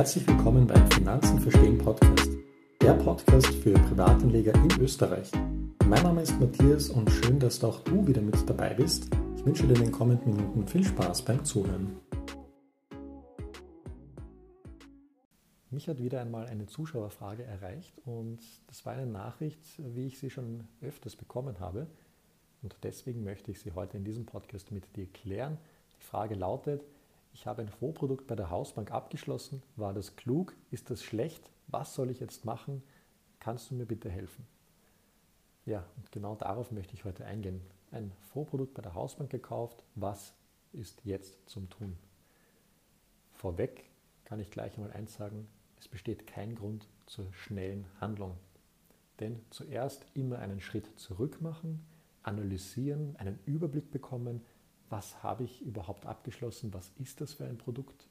Herzlich willkommen beim Finanzen verstehen Podcast, der Podcast für Privatanleger in Österreich. Mein Name ist Matthias und schön, dass auch du wieder mit dabei bist. Ich wünsche dir in den kommenden Minuten viel Spaß beim Zuhören. Mich hat wieder einmal eine Zuschauerfrage erreicht und das war eine Nachricht, wie ich sie schon öfters bekommen habe. Und deswegen möchte ich sie heute in diesem Podcast mit dir klären. Die Frage lautet, ich habe ein Vorprodukt bei der Hausbank abgeschlossen. War das klug? Ist das schlecht? Was soll ich jetzt machen? Kannst du mir bitte helfen? Ja, und genau darauf möchte ich heute eingehen. Ein Vorprodukt bei der Hausbank gekauft. Was ist jetzt zum Tun? Vorweg kann ich gleich einmal eins sagen, es besteht kein Grund zur schnellen Handlung. Denn zuerst immer einen Schritt zurück machen, analysieren, einen Überblick bekommen, was habe ich überhaupt abgeschlossen, was ist das für ein Produkt.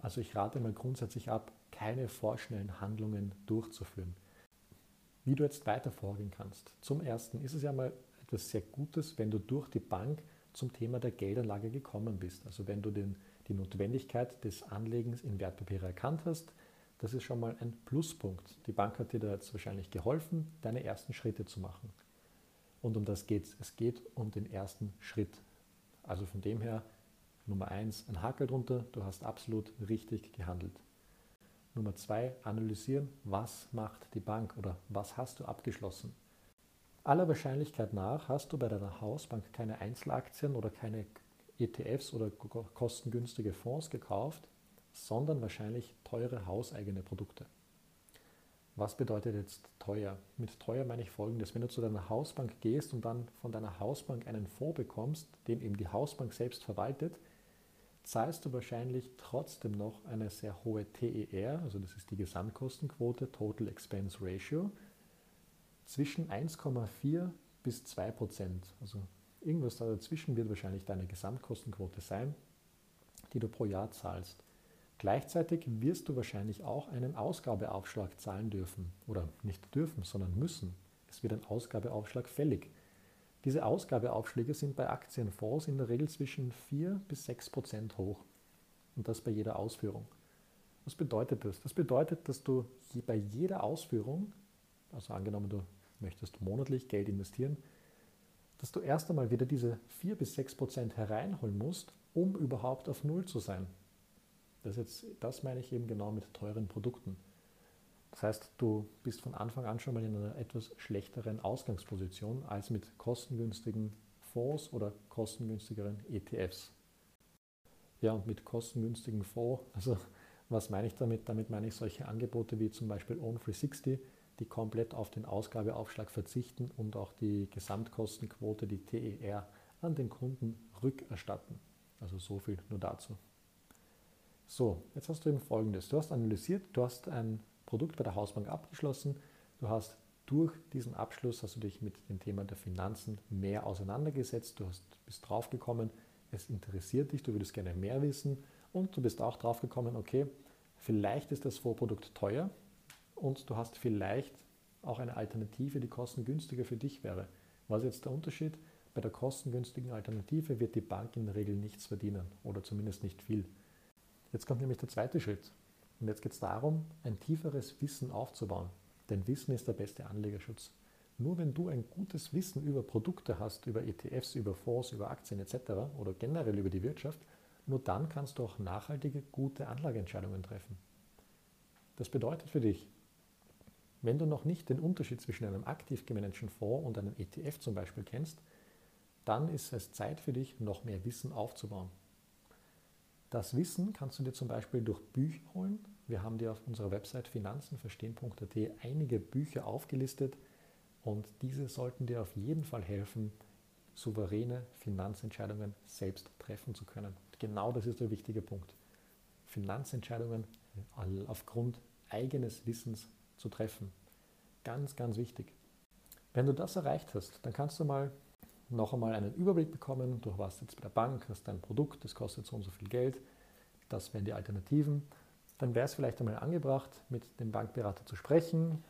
Also ich rate mal grundsätzlich ab, keine vorschnellen Handlungen durchzuführen. Wie du jetzt weiter vorgehen kannst. Zum Ersten ist es ja mal etwas sehr Gutes, wenn du durch die Bank zum Thema der Geldanlage gekommen bist. Also wenn du den, die Notwendigkeit des Anlegens in Wertpapiere erkannt hast, das ist schon mal ein Pluspunkt. Die Bank hat dir da jetzt wahrscheinlich geholfen, deine ersten Schritte zu machen. Und um das geht es. Es geht um den ersten Schritt. Also von dem her, Nummer eins, ein Hakel drunter, du hast absolut richtig gehandelt. Nummer zwei, analysieren, was macht die Bank oder was hast du abgeschlossen. Aller Wahrscheinlichkeit nach hast du bei deiner Hausbank keine Einzelaktien oder keine ETFs oder kostengünstige Fonds gekauft, sondern wahrscheinlich teure hauseigene Produkte. Was bedeutet jetzt teuer? Mit teuer meine ich folgendes. Wenn du zu deiner Hausbank gehst und dann von deiner Hausbank einen Fonds bekommst, den eben die Hausbank selbst verwaltet, zahlst du wahrscheinlich trotzdem noch eine sehr hohe TER, also das ist die Gesamtkostenquote, Total Expense Ratio, zwischen 1,4 bis 2 Prozent. Also irgendwas da dazwischen wird wahrscheinlich deine Gesamtkostenquote sein, die du pro Jahr zahlst. Gleichzeitig wirst du wahrscheinlich auch einen Ausgabeaufschlag zahlen dürfen. Oder nicht dürfen, sondern müssen. Es wird ein Ausgabeaufschlag fällig. Diese Ausgabeaufschläge sind bei Aktienfonds in der Regel zwischen 4 bis 6 Prozent hoch. Und das bei jeder Ausführung. Was bedeutet das? Das bedeutet, dass du bei jeder Ausführung, also angenommen du möchtest monatlich Geld investieren, dass du erst einmal wieder diese 4 bis 6 Prozent hereinholen musst, um überhaupt auf Null zu sein. Das, jetzt, das meine ich eben genau mit teuren Produkten. Das heißt, du bist von Anfang an schon mal in einer etwas schlechteren Ausgangsposition als mit kostengünstigen Fonds oder kostengünstigeren ETFs. Ja, und mit kostengünstigen Fonds, also was meine ich damit? Damit meine ich solche Angebote wie zum Beispiel Own360, die komplett auf den Ausgabeaufschlag verzichten und auch die Gesamtkostenquote, die TER, an den Kunden rückerstatten. Also so viel nur dazu. So, jetzt hast du eben folgendes. Du hast analysiert, du hast ein Produkt bei der Hausbank abgeschlossen, du hast durch diesen Abschluss hast du dich mit dem Thema der Finanzen mehr auseinandergesetzt, du hast, bist draufgekommen, es interessiert dich, du würdest gerne mehr wissen und du bist auch draufgekommen, okay, vielleicht ist das Vorprodukt teuer und du hast vielleicht auch eine Alternative, die kostengünstiger für dich wäre. Was ist jetzt der Unterschied? Bei der kostengünstigen Alternative wird die Bank in der Regel nichts verdienen oder zumindest nicht viel. Jetzt kommt nämlich der zweite Schritt. Und jetzt geht es darum, ein tieferes Wissen aufzubauen. Denn Wissen ist der beste Anlegerschutz. Nur wenn du ein gutes Wissen über Produkte hast, über ETFs, über Fonds, über Aktien etc. oder generell über die Wirtschaft, nur dann kannst du auch nachhaltige, gute Anlageentscheidungen treffen. Das bedeutet für dich, wenn du noch nicht den Unterschied zwischen einem aktiv gemanagten Fonds und einem ETF zum Beispiel kennst, dann ist es Zeit für dich, noch mehr Wissen aufzubauen. Das Wissen kannst du dir zum Beispiel durch Bücher holen. Wir haben dir auf unserer Website finanzenverstehen.at einige Bücher aufgelistet und diese sollten dir auf jeden Fall helfen, souveräne Finanzentscheidungen selbst treffen zu können. Genau das ist der wichtige Punkt. Finanzentscheidungen aufgrund eigenes Wissens zu treffen. Ganz, ganz wichtig. Wenn du das erreicht hast, dann kannst du mal noch einmal einen Überblick bekommen. Du warst jetzt bei der Bank, hast dein Produkt, das kostet so und so viel Geld. Das wären die Alternativen. Dann wäre es vielleicht einmal angebracht, mit dem Bankberater zu sprechen,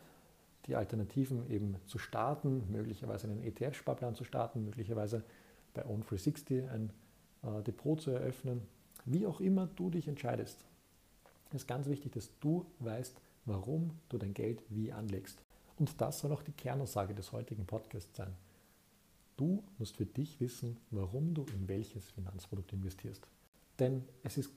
die Alternativen eben zu starten, möglicherweise einen ETF-Sparplan zu starten, möglicherweise bei Own360 ein äh, Depot zu eröffnen, wie auch immer du dich entscheidest. Es ist ganz wichtig, dass du weißt, warum du dein Geld wie anlegst. Und das soll auch die Kernaussage des heutigen Podcasts sein. Du musst für dich wissen, warum du in welches Finanzprodukt investierst. Denn es ist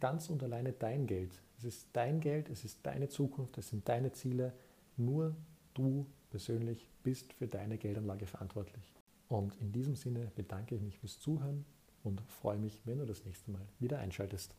ganz und alleine dein Geld. Es ist dein Geld, es ist deine Zukunft, es sind deine Ziele. Nur du persönlich bist für deine Geldanlage verantwortlich. Und in diesem Sinne bedanke ich mich fürs Zuhören und freue mich, wenn du das nächste Mal wieder einschaltest.